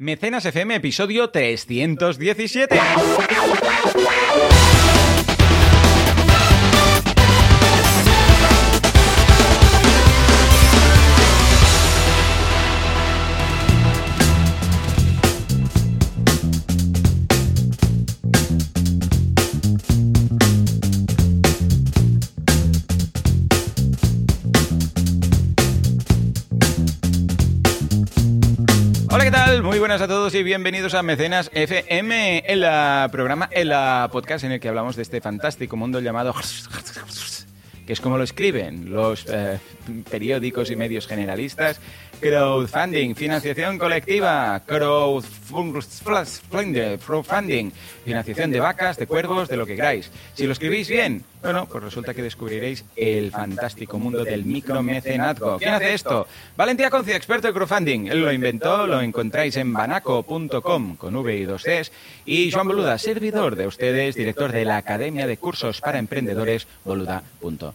Mecenas FM, episodio 317. Buenas a todos y bienvenidos a Mecenas FM, el ah, programa, el ah, podcast en el que hablamos de este fantástico mundo llamado es como lo escriben los eh, periódicos y medios generalistas, crowdfunding, financiación colectiva, crowdfunding, financiación de vacas, de cuervos, de lo que queráis. Si lo escribís bien, bueno, pues resulta que descubriréis el fantástico mundo del micromecenazgo. ¿Quién hace esto? Valentía Concia, experto en crowdfunding. Él lo inventó, lo encontráis en banaco.com con V y dos Cs. Y Joan Boluda, servidor de ustedes, director de la Academia de Cursos para Emprendedores, boluda.com.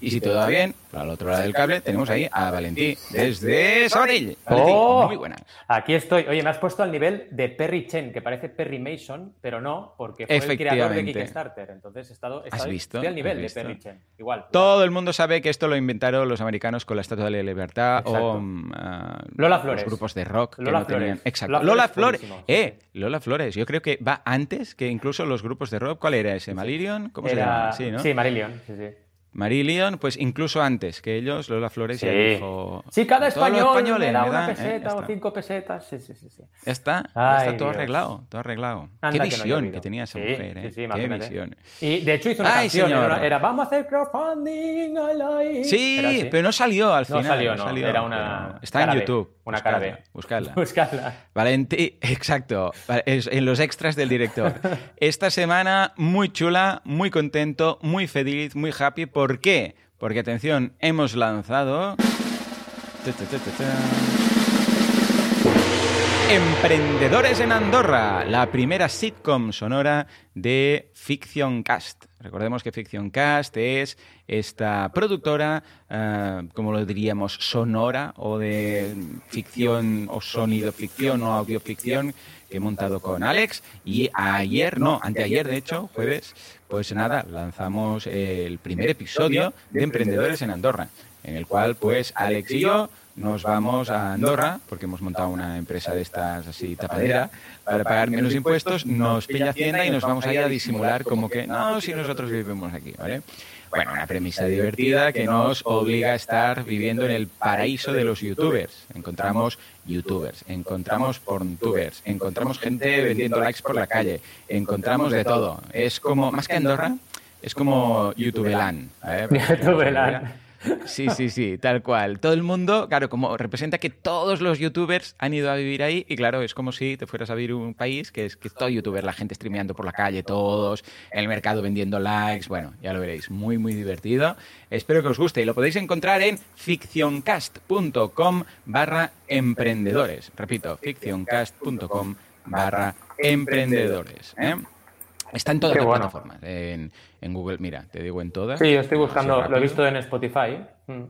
Y si todo va bien, al otro lado del cable tenemos ahí a Valentí desde Sabadell. Oh, muy buenas. Aquí estoy. Oye, me has puesto al nivel de Perry Chen, que parece Perry Mason, pero no, porque fue el creador de. Kickstarter. Entonces he estado, he ¿Has estado- visto? estoy al nivel ¿Has de? Perry Chen. Igual. Todo el mundo sabe que esto lo inventaron los americanos con la Estatua de la Libertad Exacto. o mm, ah, Lola Flores. los grupos de rock que Lola tenían. Flores. Exacto. Lola Lola Flores, sí, Eh, Lola Flores. Yo creo que va antes que incluso los grupos de rock. ¿Cuál era ese? ¿Malirion? ¿Cómo se llama? Sí, ¿no? Marillion. Sí, sí. Marillion, pues incluso antes que ellos, Lola Flores ya Sí. dijo. Sí, cada "Todos los español españoles me da una dan", eh, peseta ya o cinco pesetas. Sí, sí, sí. sí. Ya está, ya Ay, está todo Dios. arreglado, todo arreglado. Anda Qué que no visión que tenía esa Sí, mujer, ¿eh? sí, sí, Qué visión. Y de hecho hizo una Ay, canción. señor. Era, era, Vamos a hacer crowdfunding. I like". Sí, pero no salió al No final. salió, no, era una Está en cara B, YouTube. una cara buscadla, B. Buscadla. Buscadla. Valentí, exacto, en los extras del director. Esta semana muy chula, muy contento, muy feliz, muy happy. ¿Por qué? Porque, atención, hemos lanzado... Emprendedores en Andorra, la primera sitcom sonora de Fiction Cast. Recordemos que Fiction Cast es esta productora, eh, como lo diríamos, sonora o de ficción o sonido ficción o audioficción que he montado con Alex y ayer, no, anteayer de hecho, jueves, pues nada, lanzamos el primer episodio de Emprendedores en Andorra, en el cual pues Alex y yo nos vamos a Andorra, porque hemos montado una empresa de estas así tapadera, para pagar menos impuestos, nos pilla Hacienda y nos vamos a ir a disimular como que, no, si nosotros vivimos aquí, ¿vale? Bueno, una premisa divertida que nos obliga a estar viviendo en el paraíso de los youtubers. Encontramos youtubers, encontramos porntubers, encontramos gente vendiendo likes por la calle, encontramos de todo. Es como, más que Andorra, es como YouTubeland. YouTubeland. Sí, sí, sí, tal cual. Todo el mundo, claro, como representa que todos los youtubers han ido a vivir ahí y claro, es como si te fueras a vivir un país que es que todo youtuber, la gente streameando por la calle, todos, en el mercado vendiendo likes, bueno, ya lo veréis, muy, muy divertido. Espero que os guste y lo podéis encontrar en ficcioncast.com barra emprendedores. Repito, ficcioncast.com barra emprendedores. ¿eh? Está en todas Qué las bueno. plataformas. En, en Google, mira, te digo en todas. Sí, yo estoy buscando, lo he visto en Spotify. Mm.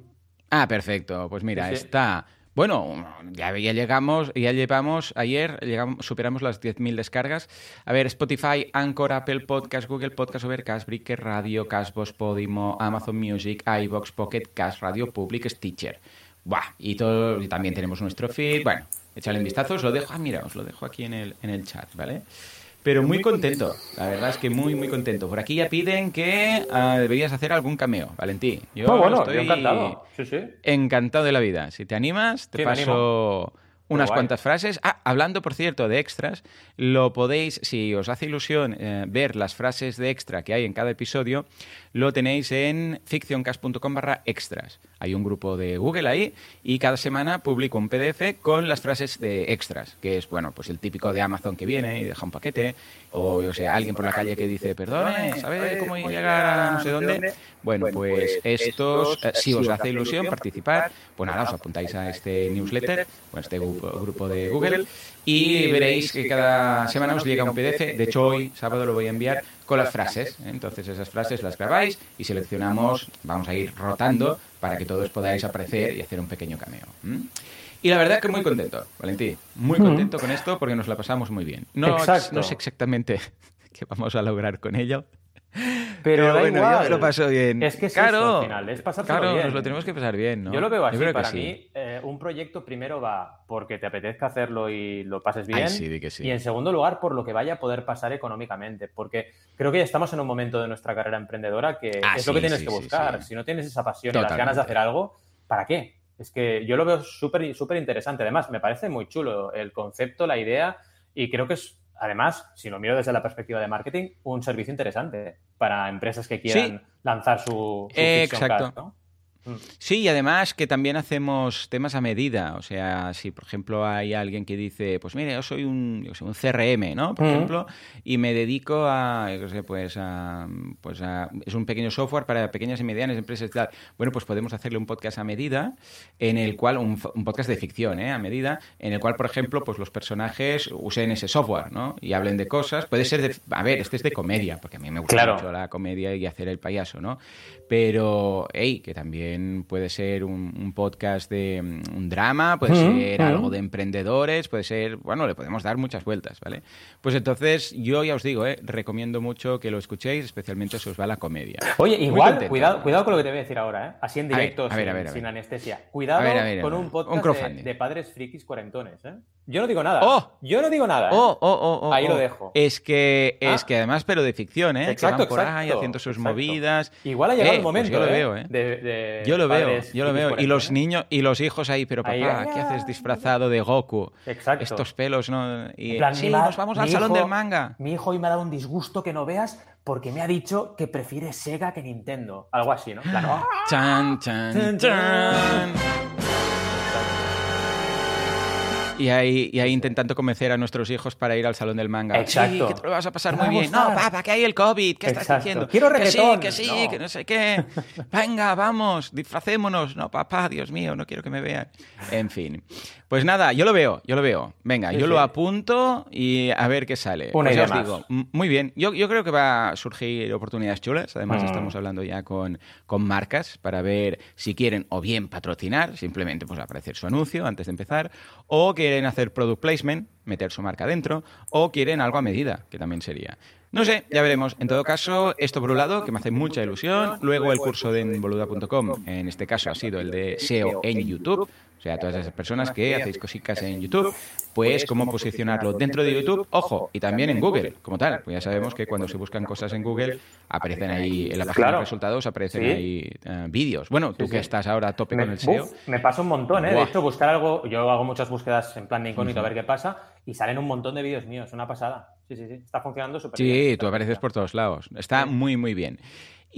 Ah, perfecto. Pues mira, Sí, sí. está. Bueno, ya, ya llegamos, ya llevamos, ayer llegamos, superamos las 10.000 descargas. A ver, Spotify, Anchor, Apple Podcast, Google Podcast, Overcast, Breaker Radio, Castbox, Podimo, Amazon Music, iVoox, Pocket Cast, Radio Public, Stitcher. Buah, y, todo, y también tenemos nuestro feed. Bueno, échale un vistazo, os lo dejo. Ah, mira, os lo dejo aquí en el, en el chat, ¿vale? Pero muy contento, la verdad es que muy, muy contento. Por aquí ya piden que ah, deberías hacer algún cameo, Valentí. Yo No, bueno, estoy yo encantado. Sí, sí. encantado de la vida. Si te animas, te Sí, me paso unas guay. cuantas frases. Ah, hablando, por cierto, de extras, lo podéis, si os hace ilusión eh, ver las frases de extra que hay en cada episodio, lo tenéis en ficcioncast.com barra extras. Hay un grupo de Google ahí y cada semana publico un PDF con las frases de extras, que es, bueno, pues el típico de Amazon que viene y deja un paquete, o, yo sé, alguien por la calle que dice, perdone, ¿sabe cómo llegar a no sé dónde? Bueno, pues estos, eh, si os hace ilusión participar, pues nada, os apuntáis a este newsletter, o a este grupo, grupo de Google, y veréis que cada semana os llega un PDF. De hecho, hoy, sábado, lo voy a enviar con las frases. Entonces, esas frases las grabáis y seleccionamos, vamos a ir rotando para que todos podáis aparecer y hacer un pequeño cameo. ¿m? Y la verdad que muy contento, Valentín. Muy contento con esto porque nos la pasamos muy bien. No, no sé exactamente qué vamos a lograr con ello. Pero, bueno, yo lo paso bien. Es que es claro, al final, es claro, bien. nos lo tenemos que pasar bien, ¿no? Yo lo veo así, para mí, eh, un proyecto primero va porque te apetezca hacerlo y lo pases bien. Y en segundo lugar, por lo que vaya a poder pasar económicamente. Porque creo que ya estamos en un momento de nuestra carrera emprendedora que ah, es lo que tienes que buscar. Si no tienes esa pasión y las ganas de hacer algo, ¿para qué? Es que yo lo veo súper súper interesante. Además, me parece muy chulo el concepto, la idea, y creo que es además, si lo miro desde la perspectiva de marketing, un servicio interesante para empresas que quieran lanzar su, su Exacto. Sí, y además que también hacemos temas a medida. O sea, si por ejemplo hay alguien que dice, pues mire, yo soy un, yo un CRM, ¿no? Por ejemplo, y me dedico a, yo sé, pues a, pues a, es un pequeño software para pequeñas y medianas empresas y tal. Bueno, pues podemos hacerle un podcast a medida, en el cual, un, podcast de ficción, ¿eh? A medida, en el cual, por ejemplo, pues los personajes usen ese software, ¿no? Y hablen de cosas. Puede ser de, a ver, este es de comedia, porque a mí me gusta mucho la comedia y hacer el payaso, ¿no? Pero, hey, que también puede ser un, podcast de mm, un drama, puede ser algo de emprendedores, puede ser, bueno, le podemos dar muchas vueltas, ¿vale? Pues entonces, yo ya os digo, ¿eh? recomiendo mucho que lo escuchéis, especialmente si os va la comedia. Oye, igual, cuidado, cuidado con lo que te voy a decir ahora, ¿eh? Así en directo, sin, anestesia. Cuidado con un podcast de, padres frikis cuarentones, ¿eh? Yo no digo nada. Oh. Yo no digo nada. ¿eh? Oh, oh, oh, Ahí lo dejo. Es que, es ah. que además, pero de ficción, ¿eh? Exacto, que van por ahí haciendo sus movidas. Igual ha llegado el eh, pues momento. yo lo ¿eh? veo, ¿eh? yo lo veo, yo lo veo. Y los niños y los hijos ahí, pero papá, ¿qué haces disfrazado de Goku? Exacto. Estos pelos, ¿no? Y, plan, sí, nos vamos al salón del manga. Mi hijo hoy me ha dado un disgusto que no veas porque me ha dicho que prefiere Sega que Nintendo. Algo así, ¿no? Claro. Chan, chan, chan. Y ahí, y ahí intentando convencer a nuestros hijos para ir al salón del manga. Exacto. Sí, que te lo vas a pasar muy bien. No, papá, que hay el COVID. ¿Qué estás diciendo? Quiero reggaetón. Que sí, que sí, que no sé qué. Venga, vamos, disfracémonos. No, papá, Dios mío, no quiero que me vean. En fin. Pues nada, yo lo veo, yo lo veo. Venga, yo lo apunto y a ver qué sale. Una pues os digo, muy bien. Yo, yo, creo que va a surgir oportunidades chulas. Además, mm. estamos hablando ya con, con marcas para ver si quieren o bien patrocinar, simplemente pues aparecer su anuncio antes de empezar, o quieren hacer product placement, meter su marca dentro, o quieren algo a medida, que también sería. No sé, ya veremos. En todo caso, esto por un lado, que me hace mucha ilusión. Luego el curso de boluda.com, en este caso ha sido el de SEO en YouTube. O sea, todas esas personas que hacéis cositas en YouTube, pues cómo posicionarlo dentro de YouTube, ojo, y también en Google, como tal. Pues ya sabemos que cuando se buscan cosas en Google, aparecen ahí, en la página de resultados, aparecen ahí eh, vídeos. Bueno, tú que estás ahora a tope con el SEO. me pasa un montón, ¿eh? De hecho, buscar algo, yo hago muchas búsquedas en plan de incógnito a ver qué pasa, y salen un montón de vídeos míos, una pasada. Sí, sí, sí, está funcionando súper bien. Sí, tú apareces por todos lados. Está muy, muy bien.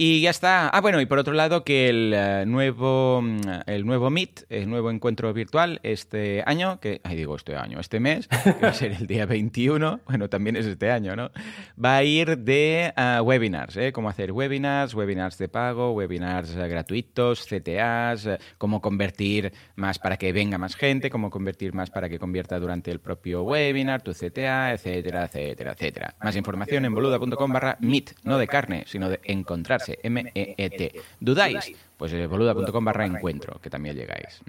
Y ya está. Ah, bueno, y por otro lado que el eh, nuevo mm, el nuevo Meet, el nuevo encuentro virtual este año, que ay digo este año, este mes, que va a ser el día 21, bueno, también es este año, ¿no? Va a ir de uh, webinars, ¿eh? Cómo hacer webinars, webinars de pago, webinars uh, gratuitos, CTAs, uh, cómo convertir más para que venga más gente, cómo convertir más para que convierta durante el propio webinar, tu CTA, etcétera, etcétera, etcétera. Más información en boluda.com barra Meet, no de carne, sino de encontrar M-E-E-T. ¿Dudáis? Pues eh, boluda.com barra encuentro, que también llegáis.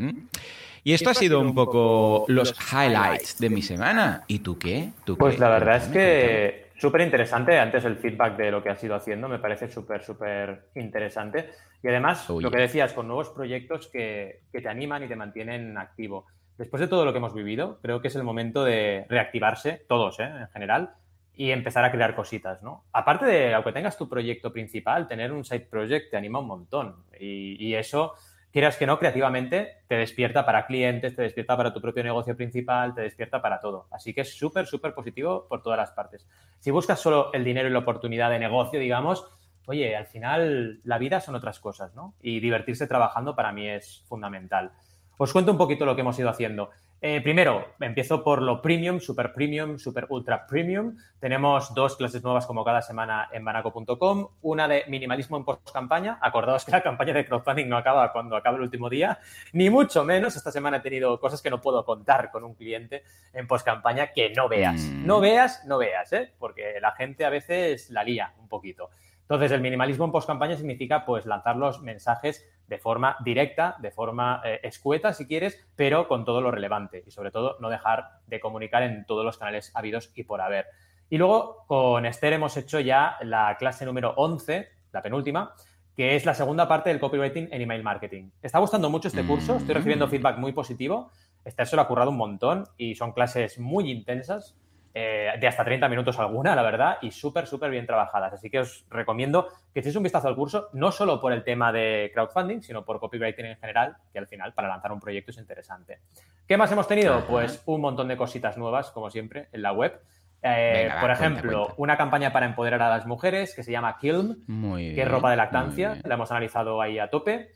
Y esto ha sido un poco los highlights de mi semana. ¿Y tú qué? ¿Tú pues la verdad es que súper interesante. Antes el feedback de lo que has ido haciendo me parece súper, súper interesante. Y además, lo que decías, con nuevos proyectos que, que te animan y te mantienen activo. Después de todo lo que hemos vivido, creo que es el momento de reactivarse, todos ¿eh? en general, y empezar a crear cositas, ¿no? Aparte de, aunque tengas tu proyecto principal, tener un side project te anima un montón. Y, eso, quieras que no, creativamente te despierta para clientes, te despierta para tu propio negocio principal, te despierta para todo. Así que es súper, súper positivo por todas las partes. Si buscas solo el dinero y la oportunidad de negocio, digamos, oye, al final la vida son otras cosas, ¿no? Y divertirse trabajando para mí es fundamental. Os cuento un poquito lo que hemos ido haciendo. Eh, primero, empiezo por lo premium, super premium, super ultra premium. Tenemos dos clases nuevas como cada semana en banaco.com. Una de minimalismo en post-campaña. Acordaos que la campaña de crowdfunding no acaba cuando acaba el último día, ni mucho menos. Esta semana he tenido cosas que no puedo contar con un cliente en post-campaña que no veas. Mm. No veas, no veas, ¿eh? porque la gente a veces la lía un poquito. Entonces, el minimalismo en post-campaña significa pues lanzar los mensajes de forma directa, de forma eh, escueta, si quieres, pero con todo lo relevante y sobre todo no dejar de comunicar en todos los canales habidos y por haber. Y luego con Esther hemos hecho ya la clase número 11, la penúltima, que es la segunda parte del copywriting en email marketing. Está gustando mucho este curso, estoy recibiendo mm. feedback muy positivo. Esther se lo ha currado un montón y son clases muy intensas eh, de hasta 30 minutos alguna, la verdad, y súper, súper bien trabajadas. Así que os recomiendo que echéis un vistazo al curso, no solo por el tema de crowdfunding, sino por copywriting en general, que al final para lanzar un proyecto es interesante. ¿Qué más hemos tenido? Pues un montón de cositas nuevas, como siempre, en la web. Eh, por ejemplo, una campaña para empoderar a las mujeres que se llama Kilm, que es ropa de lactancia, la hemos analizado ahí a tope.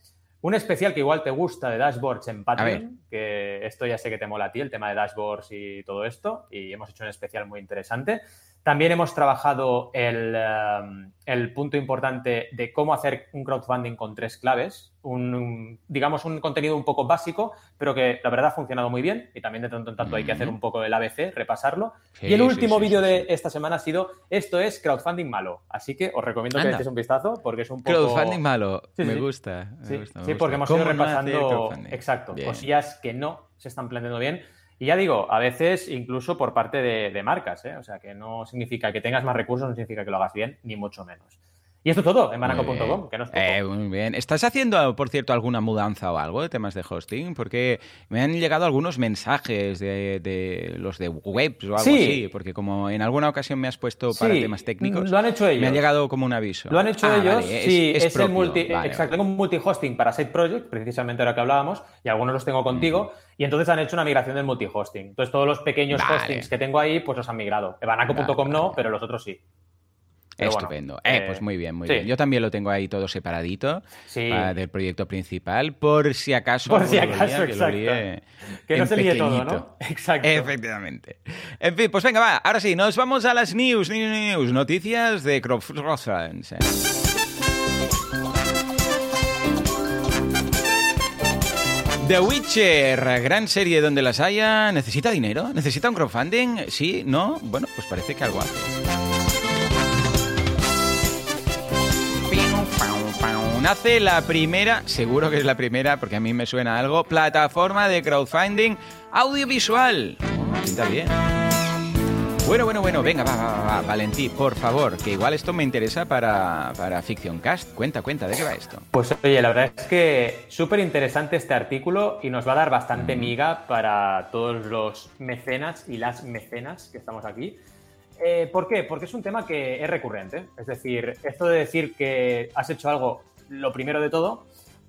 Un especial que igual te gusta de dashboards en Patreon, que esto ya sé que te mola a ti, el tema de dashboards y todo esto, y hemos hecho un especial muy interesante. También hemos trabajado el, um, punto importante de cómo hacer un crowdfunding con tres claves, un, digamos un contenido un poco básico, pero que la verdad ha funcionado muy bien y también de tanto en tanto hay que hacer un poco el ABC, repasarlo. y el último vídeo de esta semana ha sido esto es crowdfunding malo, así que os recomiendo que le echéis un vistazo porque es un poco... Crowdfunding malo, me, gusta, Sí, porque hemos ido repasando, exacto, cosillas que no se están planteando bien y ya digo, a veces incluso por parte de, marcas, ¿eh? o sea, que no significa que tengas más recursos, no significa que lo hagas bien, ni mucho menos. Y esto todo en banaco.com, que no es eh, muy bien. ¿Estás haciendo, por cierto, alguna mudanza o algo de temas de hosting? Porque me han llegado algunos mensajes de, los de webs o algo así, porque como en alguna ocasión me has puesto para temas técnicos, lo han hecho ellos. me ha llegado como un aviso. Lo han hecho ah, ellos, sí, es, el multi, exacto, tengo un multi-hosting para Site Project, precisamente ahora que hablábamos, y algunos los tengo contigo, y entonces han hecho una migración del multi-hosting. Entonces todos los pequeños hostings que tengo ahí, pues los han migrado. Banaco.com no, pero los otros sí. Estupendo. eh, pues muy bien, muy bien. Yo también lo tengo ahí todo separadito del proyecto principal, por si acaso. Por si acaso, exacto. Que, no se líe todo, ¿no? Exacto. Efectivamente. En fin, pues venga, va. Ahora sí, nos vamos a las news, news, news noticias de crowdfunding. The Witcher, gran serie donde las haya. ¿Necesita dinero? ¿Necesita un crowdfunding? ¿Sí? ¿No? Bueno, pues parece que algo hace. Nace la primera, seguro que es la primera, porque a mí me suena algo, plataforma de crowdfunding audiovisual. Bien. Bueno, bueno, bueno, venga, va, va, va, Valentí, por favor, que igual esto me interesa para, para Fiction Cast. Cuenta, cuenta, ¿de qué va esto? Pues oye, la verdad es que súper interesante este artículo y nos va a dar bastante miga para todos los mecenas y las mecenas que estamos aquí. Eh, ¿Por qué? Porque es un tema que es recurrente. Es decir, esto de decir que has hecho algo lo primero de todo,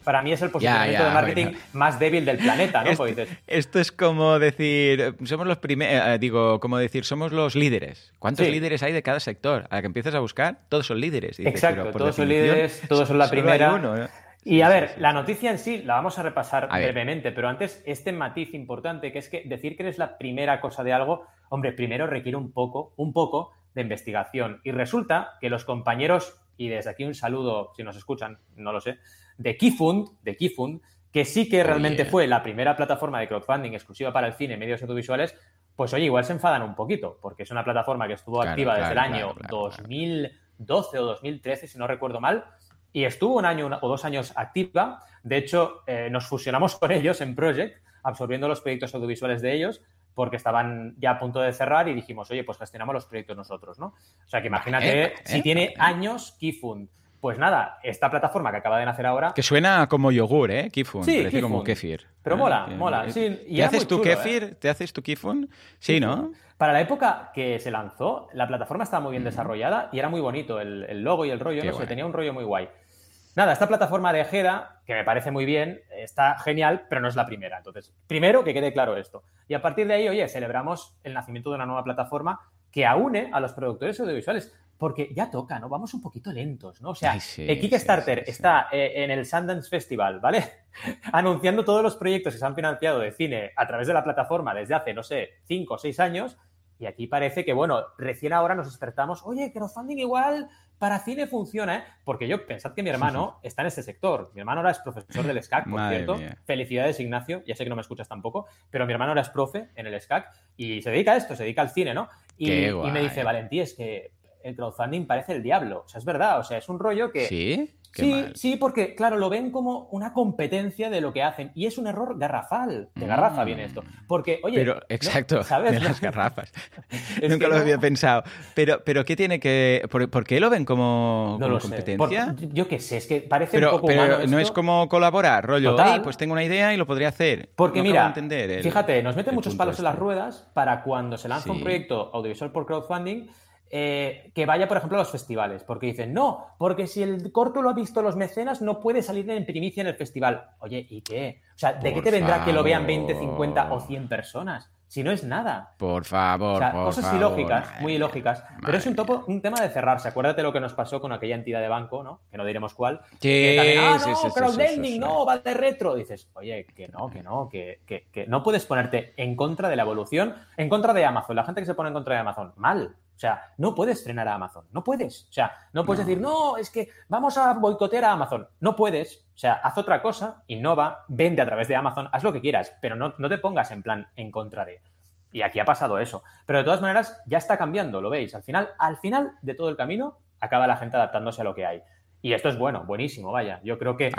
para mí es el posicionamiento de marketing más débil del planeta, ¿no? Esto, es como decir, somos los primeros, eh, digo, como decir, somos los líderes. ¿Cuántos líderes hay de cada sector? A la que empiezas a buscar, todos son líderes. Exacto, todos son líderes, todos son la primera. Y a ver, la noticia en sí la vamos a repasar brevemente, pero antes este matiz importante que es que decir que eres la primera cosa de algo, hombre, primero requiere un poco, un poco de investigación. Y resulta que los compañeros y desde aquí un saludo, si nos escuchan, no lo sé, de Keyfund, de Keyfund, que sí que realmente fue la primera plataforma de crowdfunding exclusiva para el cine, medios audiovisuales, pues oye, igual se enfadan un poquito, porque es una plataforma que estuvo activa desde el año 2012 o 2013, si no recuerdo mal, y estuvo un año o dos años activa. De hecho, eh, nos fusionamos con ellos en Project, absorbiendo los proyectos audiovisuales de ellos, porque estaban ya a punto de cerrar y dijimos, oye, pues gestionamos los proyectos nosotros, ¿no? O sea, que imagínate, si tiene años Keyfund. Pues nada, esta plataforma que acaba de nacer ahora... Que suena como yogur, ¿eh? Keyfund. Sí, parece como kefir. Pero ¿Eh? mola, mola. Sí, ¿Te haces tu kefir? ¿eh? ¿Te haces tu Keyfund? Sí, ¿no? Para la época que se lanzó, la plataforma estaba muy bien desarrollada y era muy bonito el, logo y el rollo, no sé, tenía un rollo muy guay. Nada, esta plataforma de Ejeda, que me parece muy bien, está genial, pero no es la primera. Entonces, primero que quede claro esto. Y a partir de ahí, oye, celebramos el nacimiento de una nueva plataforma que aúne a los productores audiovisuales. Porque ya toca, ¿no? Vamos un poquito lentos, ¿no? O sea, el Kickstarter está eh, en el Sundance Festival, ¿vale? Anunciando todos los proyectos que se han financiado de cine a través de la plataforma desde hace, no sé, cinco o seis años. Y aquí parece que, bueno, recién ahora nos despertamos, oye, crowdfunding igual para cine funciona, ¿eh? Porque yo, pensad que mi hermano está en este sector. Mi hermano ahora es profesor del SCAC, por cierto. Felicidades, Ignacio. Ya sé que no me escuchas tampoco, pero mi hermano ahora es profe en el SCAC y se dedica a esto, se dedica al cine, ¿no? Y, me dice, Valentí, es que el crowdfunding parece el diablo. O sea, es verdad, o sea, es un rollo que... Sí. sí, sí, porque, claro, lo ven como una competencia de lo que hacen. Y es un error garrafal. De garrafa viene esto. Porque, oye. Pero, exacto, ¿sabes? de las garrafas. Nunca lo había pensado. Pero, pero ¿qué tiene que. ¿Por, qué lo ven como, competencia? yo qué sé, es que parece un poco. Pero no es como colaborar, rollo. pues tengo una idea y lo podría hacer. Porque, mira, fíjate, nos mete muchos palos en las ruedas para cuando se lanza un proyecto audiovisual por crowdfunding eh, que vaya, por ejemplo, a los festivales, porque dicen, no, porque si el corto lo ha visto los mecenas, no puede salir en primicia en el festival. Oye, ¿y qué? O sea, ¿de qué te vendrá que lo vean 20, 50 o 100 personas? Si no es nada. Por favor. O sea, cosas ilógicas, muy ilógicas. pero es un, topo, un tema de cerrarse. Acuérdate lo que nos pasó con aquella entidad de banco, ¿no? Que no diremos cuál. Que ah, no, crowdlending, no, va de retro. Dices, oye, que no, que no, que, que, que no puedes ponerte en contra de la evolución, en contra de Amazon. La gente que se pone en contra de Amazon, mal. O sea, no puedes frenar a Amazon, no puedes. O sea, no puedes decir, no, es que vamos a boicotear a Amazon. No puedes. O sea, haz otra cosa, innova, vende a través de Amazon, haz lo que quieras, pero no, no te pongas en plan en contra de. Y aquí ha pasado eso. Pero de todas maneras, ya está cambiando, lo veis. Al final, al final de todo el camino, acaba la gente adaptándose a lo que hay. Y esto es bueno, buenísimo, vaya. Yo creo que,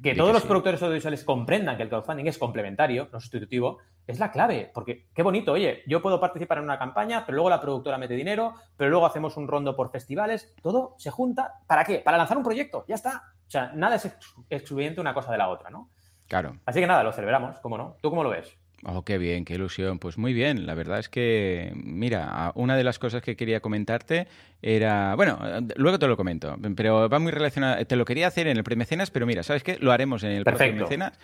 que todos los productores audiovisuales comprendan que el crowdfunding es complementario, no sustitutivo, es la clave. Porque qué bonito, oye, yo puedo participar en una campaña, pero luego la productora mete dinero, pero luego hacemos un rondo por festivales, todo se junta. ¿Para qué? Para lanzar un proyecto, ya está. O sea, nada es excluyente una cosa de la otra, ¿no? Claro. Así que nada, lo celebramos, ¿cómo no? ¿Tú cómo lo ves? Oh, qué bien, qué ilusión. Pues muy bien, la verdad es que, mira, una de las cosas que quería comentarte era, bueno, luego te lo comento, pero va muy relacionado, te lo quería hacer en el premecenas, pero mira, ¿sabes qué? Lo haremos en el premecenas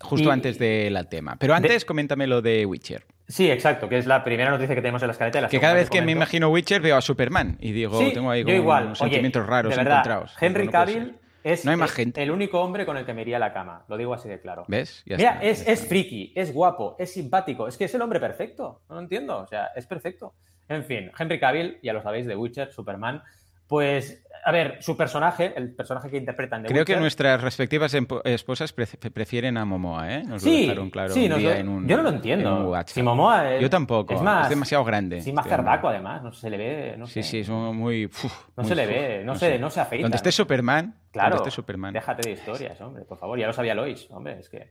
justo antes del tema. Pero antes, coméntame lo de Witcher. Sí, exacto, que es la primera noticia que tenemos en la escaleta. que cada vez que me imagino Witcher veo a Superman y digo, tengo ahí como unos sentimientos raros encontrados. Henry Cavill es, no hay más gente. el único hombre con el que me iría a la cama. Lo digo así de claro. ¿Ves? Mira, es, es friki, es guapo, es simpático. Es que es el hombre perfecto. No lo entiendo. O sea, es perfecto. En fin, Henry Cavill, ya lo sabéis, de Witcher, Superman. Pues, a ver, su personaje, el personaje que interpretan de Creo que nuestras respectivas esposas prefieren a Momoa, ¿eh? Nos sí, lo claro sí, en un, yo no lo entiendo. Si Momoa es, yo tampoco, es, más, es demasiado grande. Sí, más cerdaco además, no se le ve, no Sí, sé. sí, es muy... no se le ve, no, se, no se afeita. Donde esté Superman, claro, donde esté Superman. déjate de historias, hombre, por favor, ya lo sabía Lois, hombre, es que...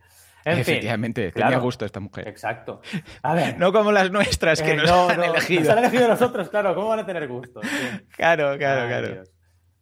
Efectivamente, tenía gusto esta mujer. Exacto. A ver. no como las nuestras que eh, nos han elegido. Nos han elegido nosotros, claro, ¿cómo van a tener gusto? Claro, claro, claro.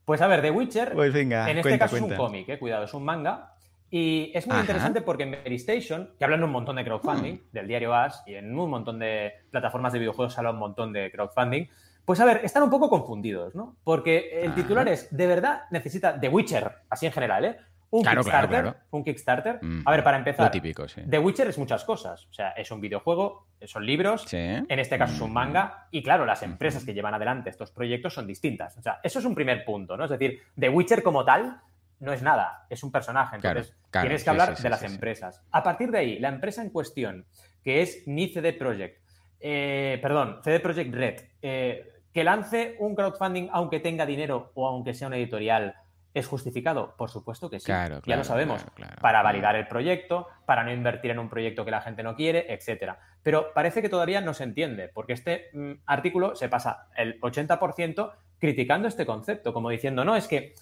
Pues a ver, The Witcher, pues venga, en este caso es un cómic, eh, cuidado, es un manga. Y es muy interesante porque en Mary Station, que hablan un montón de crowdfunding, mm. del diario As, y en un montón de plataformas de videojuegos hablan un montón de crowdfunding, pues a ver, están un poco confundidos, ¿no? Porque el titular es, de verdad necesita The Witcher, así en general, ¿eh? Un Kickstarter. Un Kickstarter. Mm. a ver, para empezar. típico, sí. The Witcher es muchas cosas. O sea, es un videojuego, son libros. En este caso es un manga. Y claro, las empresas que llevan adelante estos proyectos son distintas. O sea, eso es un primer punto, ¿no? Es decir, The Witcher como tal no es nada, es un personaje. Entonces, tienes que hablar de las empresas. A partir de ahí, la empresa en cuestión, que es Ni CD Projekt, eh, perdón, CD Projekt Red, eh, que lance un crowdfunding aunque tenga dinero o aunque sea una editorial ¿Es justificado? Por supuesto que sí. ya lo sabemos. para validar el proyecto, para no invertir en un proyecto que la gente no quiere, etcétera. Pero parece que todavía no se entiende, porque este mm, artículo se pasa el 80% criticando este concepto, como diciendo, no, es que,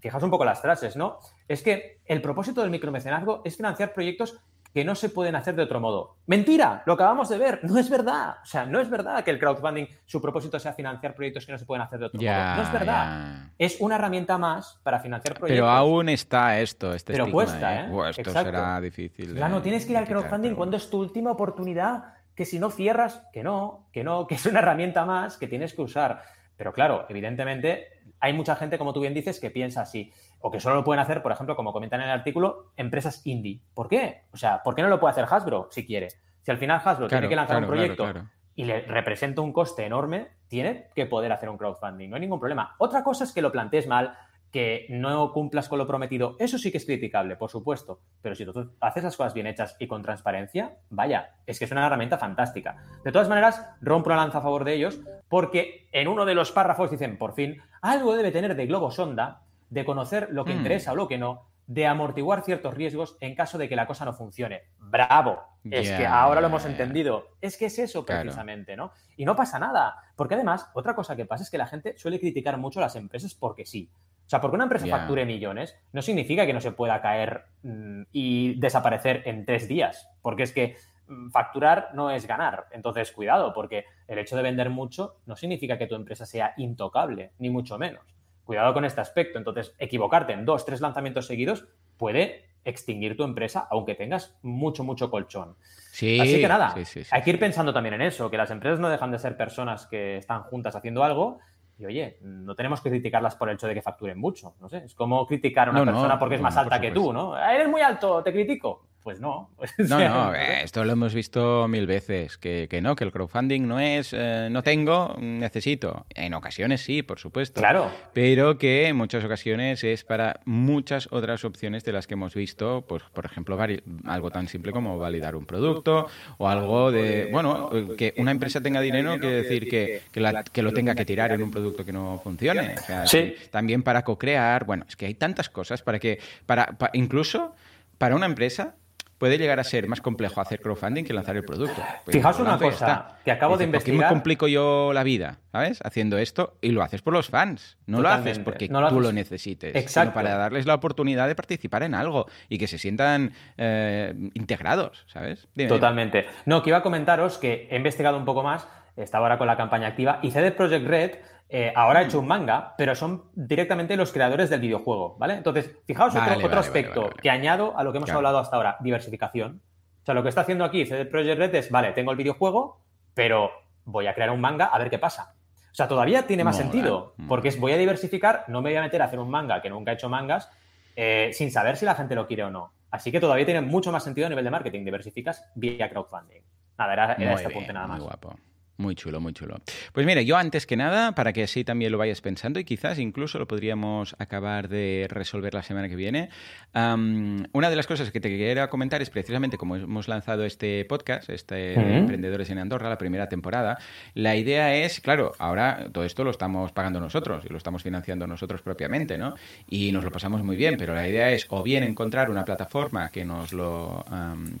fijaos un poco las frases, ¿no? Es que el propósito del micromecenazgo es financiar proyectos que no se pueden hacer de otro modo. Mentira, lo acabamos de ver, no es verdad. O sea, no es verdad que el crowdfunding, su propósito sea financiar proyectos que no se pueden hacer de otro modo. No es verdad. Es una herramienta más para financiar proyectos. Pero aún está esto, este Pero cuesta, ¿eh? ¿eh? esto será difícil. no tienes que ir al crowdfunding cuando es tu última oportunidad, que si no cierras, que no, que no, que es una herramienta más que tienes que usar. Pero claro, evidentemente hay mucha gente, como tú bien dices, que piensa así o que solo lo pueden hacer, por ejemplo, como comentan en el artículo, empresas indie. ¿Por qué? O sea, ¿por qué no lo puede hacer Hasbro si quiere? Si al final Hasbro tiene que lanzar un proyecto y le representa un coste enorme, tiene que poder hacer un crowdfunding, no hay ningún problema. Otra cosa es que lo plantees mal, que no cumplas con lo prometido, eso sí que es criticable, por supuesto, pero si tú haces las cosas bien hechas y con transparencia, vaya, es que es una herramienta fantástica. De todas maneras, rompo una lanza a favor de ellos, porque en uno de los párrafos dicen, por fin, algo debe tener de globo sonda de conocer lo que mm. interesa o lo que no, de amortiguar ciertos riesgos en caso de que la cosa no funcione. ¡Bravo! Es que ahora lo hemos entendido. Es que es eso precisamente, ¿no? Y no pasa nada. Porque además, otra cosa que pasa es que la gente suele criticar mucho a las empresas porque sí. O sea, porque una empresa facture millones no significa que no se pueda caer mm, y desaparecer en tres días. Porque es que mm, facturar no es ganar. Entonces, cuidado, porque el hecho de vender mucho no significa que tu empresa sea intocable, ni mucho menos. Cuidado con este aspecto. Entonces, equivocarte en dos, tres lanzamientos seguidos puede extinguir tu empresa, aunque tengas mucho, mucho colchón. Sí, Así que nada, hay que ir pensando también en eso, que las empresas no dejan de ser personas que están juntas haciendo algo. Y oye, no tenemos que criticarlas por el hecho de que facturen mucho. No sé, es como criticar a una persona porque es más alta que tú, ¿no? Eres muy alto, te critico. Pues no. no, no, esto lo hemos visto mil veces, que, no, que el crowdfunding no es eh, no tengo, necesito. En ocasiones sí, por supuesto. Claro. Pero que en muchas ocasiones es para muchas otras opciones de las que hemos visto, pues por ejemplo, algo tan simple como validar un producto o algo de, bueno, que una empresa tenga dinero quiere decir que, que, lo tenga que tirar en un producto que no funcione. sí. También para co-crear, bueno, es que hay tantas cosas para que, para incluso para una empresa puede llegar a ser más complejo hacer crowdfunding que lanzar el producto. Pues Fijaos una cosa, que acabo de investigar. ¿Por qué me complico yo la vida, ¿sabes? Haciendo esto y lo haces por los fans. No lo haces porque tú lo necesites, Exacto. sino para darles la oportunidad de participar en algo y que se sientan eh, integrados, ¿sabes? Totalmente. No, que iba a comentaros que he investigado un poco más, estaba ahora con la campaña activa y CD Project Red eh, ahora ha hecho un manga, pero son directamente los creadores del videojuego, ¿vale? Entonces, fijaos otro, aspecto que añado a lo que hemos hablado hasta ahora, diversificación. O sea, lo que está haciendo aquí CD Projekt Red es, vale, tengo el videojuego, pero voy a crear un manga a ver qué pasa. O sea, todavía tiene más sentido, porque es, voy a diversificar, no me voy a meter a hacer un manga que nunca he hecho mangas, eh, sin saber si la gente lo quiere o no. Así que todavía tiene mucho más sentido a nivel de marketing, diversificas vía crowdfunding. Nada, era, este punto nada más. Muy guapo. Muy chulo, muy chulo. Pues mira, yo antes que nada, para que así también lo vayas pensando y quizás incluso lo podríamos acabar de resolver la semana que viene, una de las cosas que te quería comentar es precisamente como hemos lanzado este podcast, este Emprendedores en Andorra, la primera temporada, la idea es, claro, ahora todo esto lo estamos pagando nosotros y lo estamos financiando nosotros propiamente, ¿no? Y nos lo pasamos muy bien, pero la idea es o bien encontrar una plataforma que nos lo,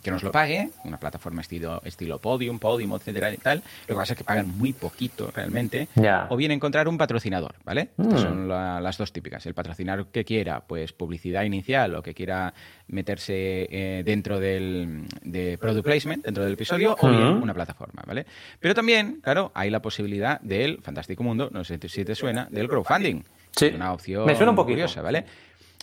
que nos lo pague, una plataforma estilo, estilo Podium, Podium, etcétera y tal, lo que que pagan muy poquito realmente, o bien encontrar un patrocinador, ¿vale? Mm. son las dos típicas. El patrocinador que quiera, pues publicidad inicial o que quiera meterse eh, dentro del de product placement, dentro del episodio, o bien una plataforma, ¿vale? Pero también, claro, hay la posibilidad del fantástico mundo, no sé si te suena, del crowdfunding. Sí. Una opción Me suena un poquito. curiosa, ¿vale?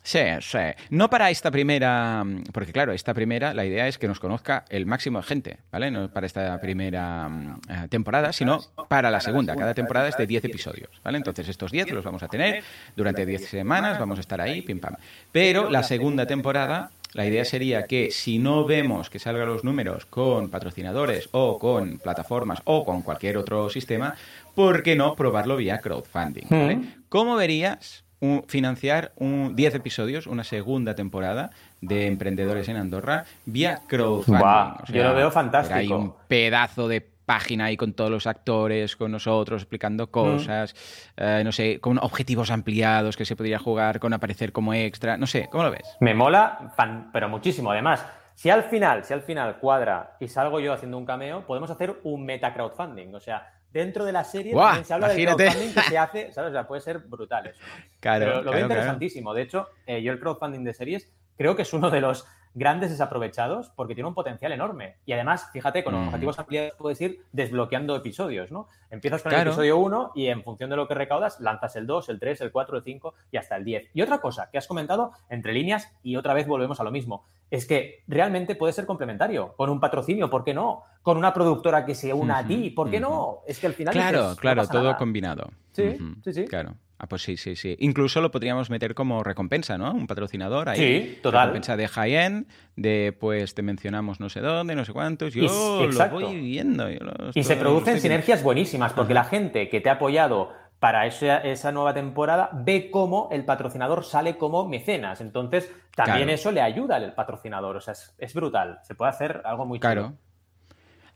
Sí, sí. No para esta primera, porque claro, esta primera, la idea es que nos conozca el máximo de gente, ¿vale? No para esta primera mm, eh, temporada, sino para la segunda. Cada temporada es de 10 episodios, ¿vale? Entonces estos 10 los vamos a tener durante 10 semanas, vamos a estar ahí, pim pam. Pero la segunda temporada la idea sería que si no vemos que salgan los números con patrocinadores o con plataformas o con cualquier otro sistema, ¿por qué no probarlo vía crowdfunding? ¿vale? ¿Cómo verías financiar un, 10 episodios, una segunda temporada de Emprendedores en Andorra vía crowdfunding. yo lo veo fantástico. Hay un pedazo de página ahí con todos los actores, con nosotros, explicando mm. cosas, eh, no sé, con objetivos ampliados que se podría jugar, con aparecer como extra, no sé, ¿cómo lo ves? Me mola, pero muchísimo. Además, si al final, si al final cuadra y salgo yo haciendo un cameo, podemos hacer un meta crowdfunding. O sea, dentro de la serie también se habla del crowdfunding que se hace, ¿sabes? O sea, puede ser brutal eso. Claro, lo veo interesantísimo. De hecho, eh, yo el crowdfunding de series creo que es uno de los grandes desaprovechados porque tiene un potencial enorme. Y además, fíjate, con los objetivos ampliados puedes ir desbloqueando episodios, ¿no? Empiezas con el episodio 1 y en función de lo que recaudas, lanzas el 2, el 3, el 4, el 5 y hasta el 10. Y otra cosa que has comentado entre líneas y otra vez volvemos a lo mismo, es que realmente puede ser complementario, con un patrocinio, ¿por qué no? Con una productora que se una a ti, ¿por qué no? Es que al final... Claro, claro, todo combinado. Sí, sí, sí. Claro. Ah, pues sí, sí, sí. Incluso lo podríamos meter como recompensa, ¿no? Un patrocinador ahí. Sí, total. Recompensa de high-end, de pues te mencionamos no sé dónde, no sé cuántos. Yo lo voy viendo. y se producen sinergias buenísimas, porque la gente que te ha apoyado para esa, nueva temporada ve cómo el patrocinador sale como mecenas. Entonces, también eso le ayuda al patrocinador. O sea, es, brutal. Se puede hacer algo muy claro.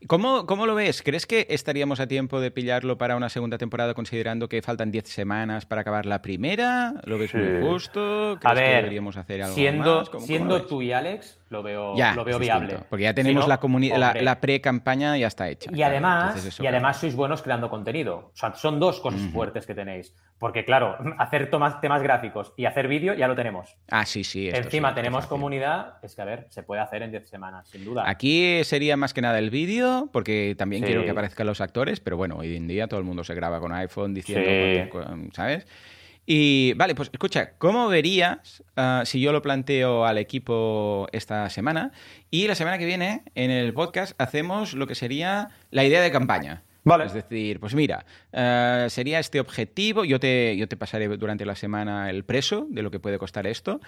¿Cómo, ¿Cómo, lo ves? ¿Crees que estaríamos a tiempo de pillarlo para una segunda temporada considerando que faltan 10 semanas para acabar la primera? ¿Lo ves muy justo? ¿Crees a ver, que deberíamos hacer algo siendo, Siendo tú y Alex, lo veo, lo veo viable. porque ya tenemos la, la, pre-campaña ya está hecha. Y además, y además sois buenos creando contenido. O sea, son dos cosas fuertes que tenéis. Porque claro, hacer temas gráficos y hacer vídeo ya lo tenemos. Ah, sí, sí. Encima tenemos comunidad. Es que, a ver, se puede hacer en 10 semanas, sin duda. Aquí sería más que nada el vídeo, porque también quiero que aparezcan los actores, pero bueno, hoy en día todo el mundo se graba con iPhone diciendo, ¿sabes? Y vale, pues escucha, ¿cómo verías ah, si yo lo planteo al equipo esta semana? Y la semana que viene, en el podcast, hacemos lo que sería la idea de campaña. Vale. Es decir, pues mira, eh, sería este objetivo. Yo te, yo te pasaré durante la semana el preso de lo que puede costar esto.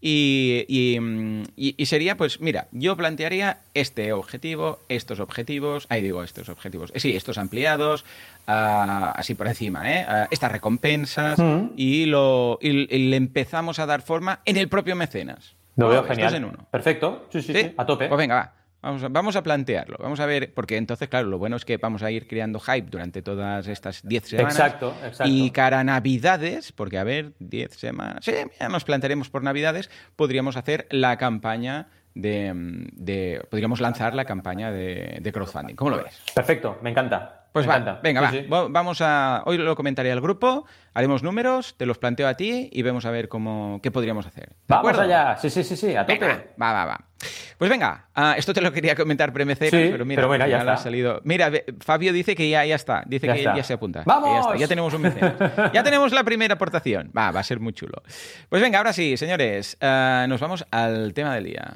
Y, y, sería, pues mira, yo plantearía este objetivo, estos objetivos, ahí digo, estos objetivos, eh, sí, estos ampliados, ah, así por encima, ¿eh? Ah, estas recompensas, y, lo, le empezamos a dar forma en el propio mecenas. Lo veo genial. En uno. Perfecto, sí, sí, sí, a tope. Pues venga, va. Vamos a, vamos a, plantearlo, vamos a ver, porque entonces, claro, lo bueno es que vamos a ir creando hype durante todas estas 10 semanas. Exacto, exacto. Y cara a Navidades, porque a ver, 10 semanas, sí, ya nos plantearemos por Navidades, podríamos hacer la campaña de, podríamos lanzar la campaña de, crowdfunding. ¿Cómo lo ves? Perfecto, me encanta. Pues va, venga, va. Vamos a. Hoy lo comentaré al grupo, haremos números, te los planteo a ti y vemos a ver cómo qué podríamos hacer. Vamos allá. Sí, sí, sí, sí, a tope. va, va, va. Pues venga, ah, esto te lo quería comentar premeceras, pero mira, ya, ha salido. Mira, Fabio dice que ya, ya está, dice que ya se apunta. ¡Vamos! Ya, tenemos un mecenas. ya tenemos la primera aportación. Va, va a ser muy chulo. Pues venga, ahora sí, señores, ah, nos vamos al tema del día.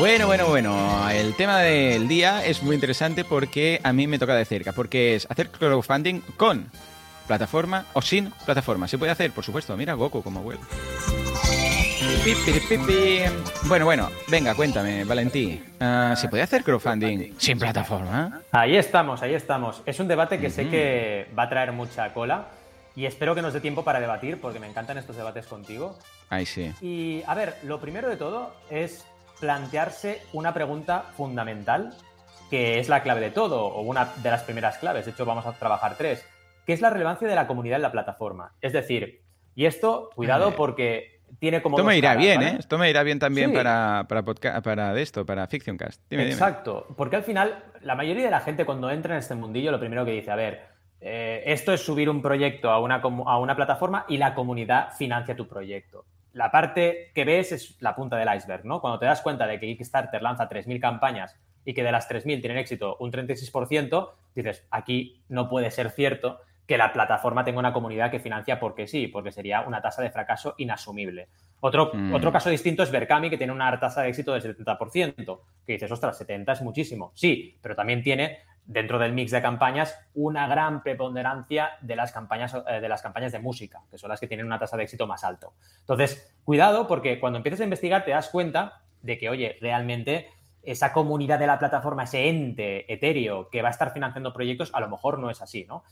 Bueno, bueno, bueno. El tema del día es muy interesante porque a mí me toca de cerca, porque es hacer crowdfunding con plataforma o sin plataforma. ¿Se puede hacer? Por supuesto. Mira Goku como vuelve. Bueno, bueno, venga, cuéntame, Valentí. Ah, ¿Se puede hacer crowdfunding sin plataforma? Ahí estamos, ahí estamos. Es un debate que sé que va a traer mucha cola y espero que nos dé tiempo para debatir porque me encantan estos debates contigo. Ahí sí. Y a ver, lo primero de todo es plantearse una pregunta fundamental, que es la clave de todo, o una de las primeras claves, de hecho vamos a trabajar tres, que es la relevancia de la comunidad en la plataforma. Es decir, y esto, cuidado porque tiene como... Esto me irá bien, ¿eh? Esto me irá bien también para, para, para esto, para Fictioncast. Exacto, porque al final la mayoría de la gente cuando entra en este mundillo lo primero que dice, a ver, eh, esto es subir un proyecto a una, a una plataforma y la comunidad financia tu proyecto la parte que ves es la punta del iceberg, ¿no? Cuando te das cuenta de que Kickstarter lanza 3.000 campañas y que de las 3.000 tienen éxito un 36%, dices, aquí no puede ser cierto que la plataforma tenga una comunidad que financia porque sí, porque sería una tasa de fracaso inasumible. Otro, mm. otro caso distinto es Berkami, que tiene una tasa de éxito del 70%, que dices, ostras, 70 es muchísimo. Sí, pero también tiene dentro del mix de campañas una gran preponderancia de las campañas eh, de las campañas de música, que son las que tienen una tasa de éxito más alto. Entonces, cuidado porque cuando empiezas a investigar te das cuenta de que, oye, realmente esa comunidad de la plataforma, ese ente etéreo que va a estar financiando proyectos, a lo mejor no es así, ¿no?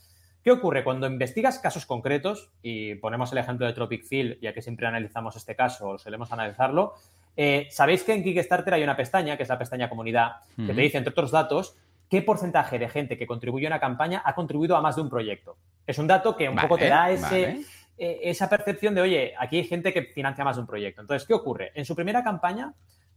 ¿Qué ocurre? Cuando investigas casos concretos, y ponemos el ejemplo de Tropic Field, ya que siempre analizamos este caso o solemos analizarlo, eh, sabéis que en Kickstarter hay una pestaña, que es la pestaña comunidad, que te dice, entre otros datos, qué porcentaje de gente que contribuye a una campaña ha contribuido a más de un proyecto. Es un dato que un poco te da ese, eh, esa percepción de, oye, aquí hay gente que financia más de un proyecto. Entonces, ¿qué ocurre? En su primera campaña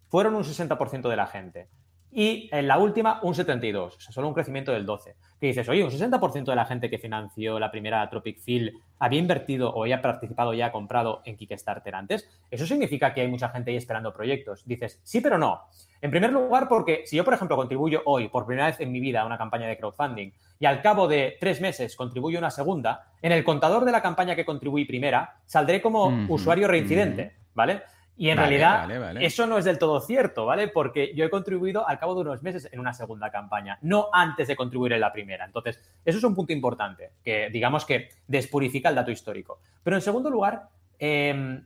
fueron un 60% de la gente. Y en la última, un 72, o sea, solo un crecimiento del 12. Que dices, oye, un 60% de la gente que financió la primera Tropic Field había invertido o había participado, ya comprado en Kickstarter antes. Eso significa que hay mucha gente ahí esperando proyectos. Dices, sí, pero no. En primer lugar, porque si yo, por ejemplo, contribuyo hoy por primera vez en mi vida a una campaña de crowdfunding y al cabo de tres meses contribuyo una segunda, en el contador de la campaña que contribuí primera, saldré como usuario reincidente, ¿vale? Y en realidad eso no es del todo cierto, ¿vale? Porque yo he contribuido al cabo de unos meses en una segunda campaña, no antes de contribuir en la primera. Entonces, eso es un punto importante, que digamos que despurifica el dato histórico. Pero en segundo lugar, em,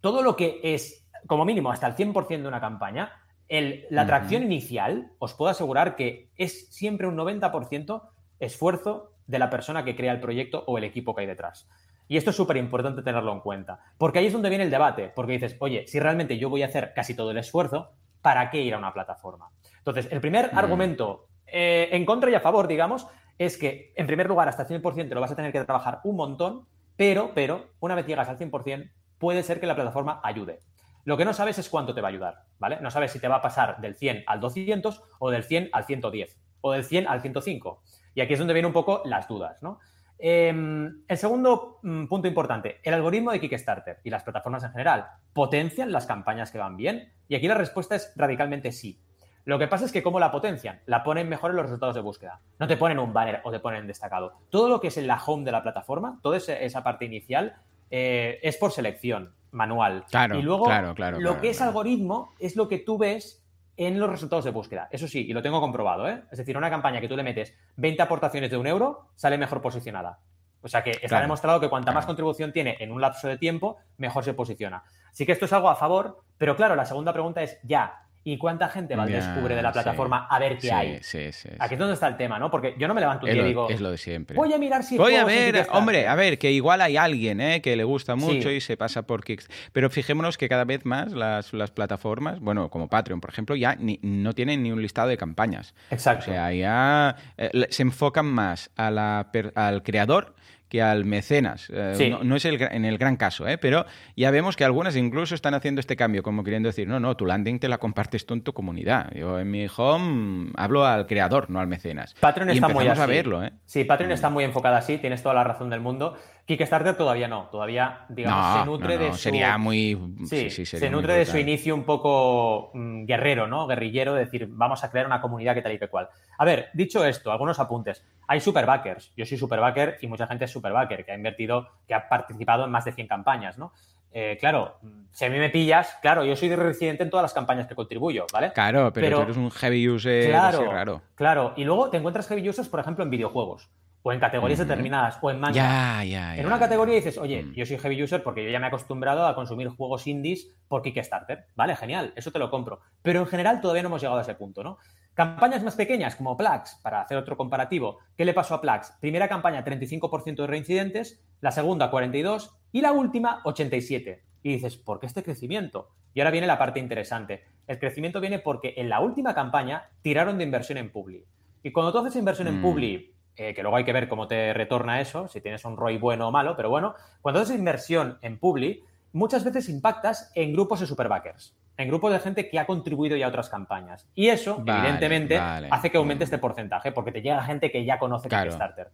todo lo que es, como mínimo, hasta el 100% de una campaña, la atracción inicial, os puedo asegurar que es siempre un 90% esfuerzo de la persona que crea el proyecto o el equipo que hay detrás. Y esto es súper importante tenerlo en cuenta, porque ahí es donde viene el debate, porque dices, oye, si realmente yo voy a hacer casi todo el esfuerzo, ¿para qué ir a una plataforma? Entonces, el primer mm. argumento eh, en contra y a favor, digamos, es que, en primer lugar, hasta el 100% lo vas a tener que trabajar un montón, pero, pero, una vez llegas al 100%, puede ser que la plataforma ayude. Lo que no sabes es cuánto te va a ayudar, ¿vale? No sabes si te va a pasar del 100 al 200 o del 100 al 110 o del 100 al 105. Y aquí es donde vienen un poco las dudas, ¿no? Em, el segundo mm, punto importante, el algoritmo de Kickstarter y las plataformas en general, ¿potencian las campañas que van bien? Y aquí la respuesta es radicalmente sí. Lo que pasa es que cómo la potencian, la ponen mejor en los resultados de búsqueda. No te ponen un banner o te ponen destacado. Todo lo que es en la home de la plataforma, toda esa parte inicial, eh, es por selección manual. Claro, y luego claro, claro, lo que es algoritmo es lo que tú ves en los resultados de búsqueda. Eso sí, y lo tengo comprobado, ¿eh? Es decir, una campaña que tú le metes 20 aportaciones de un euro, sale mejor posicionada. O sea que está demostrado que cuanta más contribución tiene en un lapso de tiempo, mejor se posiciona. Así que esto es algo a favor, pero claro, la segunda pregunta es, ya, ¿Y cuánta gente va al descubre de la plataforma a ver qué hay? Sí, sí, Aquí es donde está el tema, ¿no? Porque yo no me levanto un día y digo. Es lo de siempre. Voy a mirar si. Voy a ver, hombre, a ver, que igual hay alguien ¿eh? que le gusta mucho y se pasa por Kickstarter. Pero fijémonos que cada vez más las, plataformas, bueno, como Patreon, por ejemplo, ya no tienen ni un listado de campañas. Exacto. O sea, ya eh, se enfocan más a la, al creador que al mecenas. Eh, no, es el, en el gran caso, ¿eh? pero ya vemos que algunas incluso están haciendo este cambio, como queriendo decir, no, no, tu landing te la compartes tú en tu comunidad. Yo en mi home hablo al creador, no al mecenas. Patreon está muy así. a verlo, ¿eh? Sí, Patreon está muy enfocada así, tienes toda la razón del mundo. Kickstarter todavía no, todavía, digamos, se nutre de su... Sería muy... Sí, se nutre de su inicio un poco mm, guerrero, ¿no? Guerrillero, de decir, vamos a crear una comunidad que tal y que cual. A ver, dicho esto, algunos apuntes. Hay superbackers. Yo soy superbacker y mucha gente es superbacker, que ha invertido, que ha participado en más de 100 campañas, ¿no? Eh, claro, si a mí me pillas, claro, yo soy de residente en todas las campañas que contribuyo, ¿vale? Claro, pero, tú eres un heavy user claro, raro. Claro, y luego te encuentras heavy users, por ejemplo, en videojuegos o en categorías determinadas, o en manga. Ya, ya, En una categoría dices, oye, mm. yo soy heavy user porque yo ya me he acostumbrado a consumir juegos indies por Kickstarter. Vale, genial, eso te lo compro. Pero en general todavía no hemos llegado a ese punto, ¿no? Campañas más pequeñas como Plax, para hacer otro comparativo, ¿qué le pasó a Plax? Primera campaña, 35% de reincidentes, la segunda, 42%, y la última, 87%. Y dices, ¿por qué este crecimiento? Y ahora viene la parte interesante. El crecimiento viene porque en la última campaña tiraron de inversión en Publi. Y cuando tú haces inversión en mm. Publi eh, que luego hay que ver cómo te retorna eso, si tienes un ROI bueno o malo, pero bueno, cuando haces inversión en Publi, muchas veces impactas en grupos de superbackers, en grupos de gente que ha contribuido ya a otras campañas. Y eso, evidentemente, hace que aumente este porcentaje, porque te llega gente que ya conoce Kickstarter.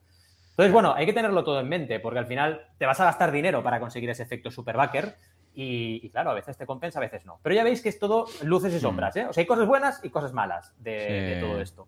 Entonces, bueno, hay que tenerlo todo en mente, porque al final te vas a gastar dinero para conseguir ese efecto superbacker. Y, claro, a veces te compensa, a veces no. Pero ya veis que es todo luces y mm. sombras, ¿eh? O sea, hay cosas buenas y cosas malas de todo esto.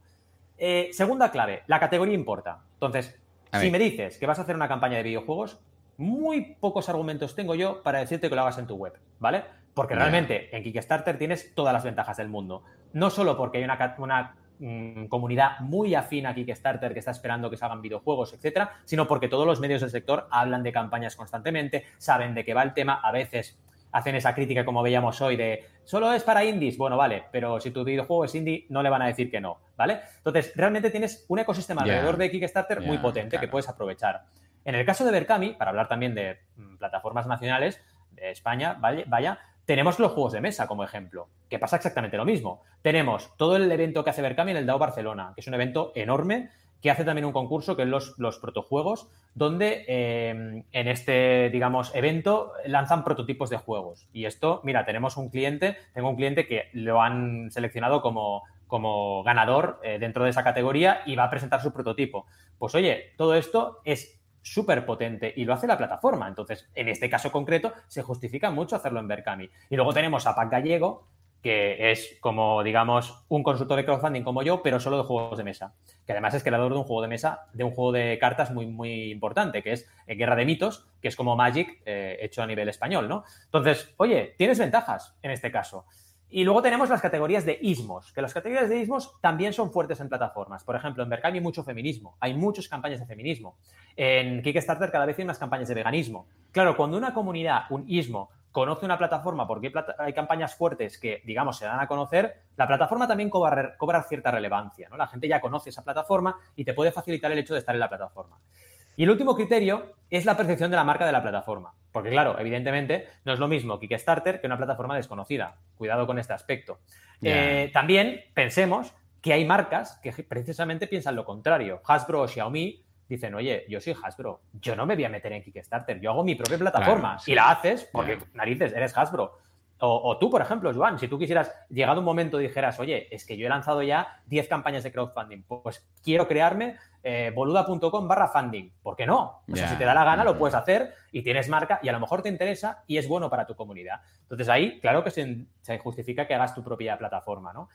Eh, segunda clave, la categoría importa. Entonces, si me dices que vas a hacer una campaña de videojuegos, muy pocos argumentos tengo yo para decirte que lo hagas en tu web, ¿vale? Porque realmente en Kickstarter tienes todas las ventajas del mundo. No solo porque hay una, mm, comunidad muy afín a Kickstarter que está esperando que se hagan videojuegos, etcétera, sino porque todos los medios del sector hablan de campañas constantemente, saben de qué va el tema, a veces hacen esa crítica como veíamos hoy de solo es para indies, bueno, vale, pero si tu videojuego es indie no le van a decir que no, ¿vale? Entonces, realmente tienes un ecosistema alrededor de Kickstarter muy potente que puedes aprovechar. En el caso de Berkami, para hablar también de mm, plataformas nacionales de España, vaya, tenemos los juegos de mesa como ejemplo, que pasa exactamente lo mismo. Tenemos todo el evento que hace Berkami en el DAO Barcelona, que es un evento enorme que hace también un concurso que es los, los protojuegos, donde eh, en este, digamos, evento lanzan prototipos de juegos. Y esto, mira, tenemos un cliente, tengo un cliente que lo han seleccionado como, como ganador eh, dentro de esa categoría y va a presentar su prototipo. Pues oye, todo esto es súper potente y lo hace la plataforma. Entonces, en este caso concreto, se justifica mucho hacerlo en Berkami. Y luego tenemos a Pac Gallego, que es como, digamos, un consultor de crowdfunding como yo, pero solo de juegos de mesa. Que además es creador de un juego de mesa, de un juego de cartas muy, muy importante, que es eh, Guerra de Mitos, que es como Magic eh, hecho a nivel español, ¿no? Entonces, oye, tienes ventajas en este caso. Y luego tenemos las categorías de ismos, que las categorías de ismos también son fuertes en plataformas. Por ejemplo, en Berkami hay mucho feminismo, hay muchas campañas de feminismo. En Kickstarter cada vez hay más campañas de veganismo. Claro, cuando una comunidad, un ismo, conoce una plataforma porque hay, campañas fuertes que, digamos, se dan a conocer, la plataforma también cobra, cierta relevancia, ¿no? La gente ya conoce esa plataforma y te puede facilitar el hecho de estar en la plataforma. Y el último criterio es la percepción de la marca de la plataforma. Porque claro, evidentemente no es lo mismo Kickstarter que una plataforma desconocida. Cuidado con este aspecto. Eh, también pensemos que hay marcas que precisamente piensan lo contrario. Hasbro o Xiaomi dicen, oye, yo soy Hasbro, yo no me voy a meter en Kickstarter, yo hago mi propia plataforma. Y la haces porque, narices, eres Hasbro. O, tú, por ejemplo, Joan, si tú quisieras, llegado un momento, dijeras, oye, es que yo he lanzado ya 10 campañas de crowdfunding, pues quiero crearme eh, boluda.com barra funding. ¿Por qué no? O sea, si te da la gana, lo puedes hacer y tienes marca y a lo mejor te interesa y es bueno para tu comunidad. Entonces ahí, claro que se, se justifica que hagas tu propia plataforma, ¿no?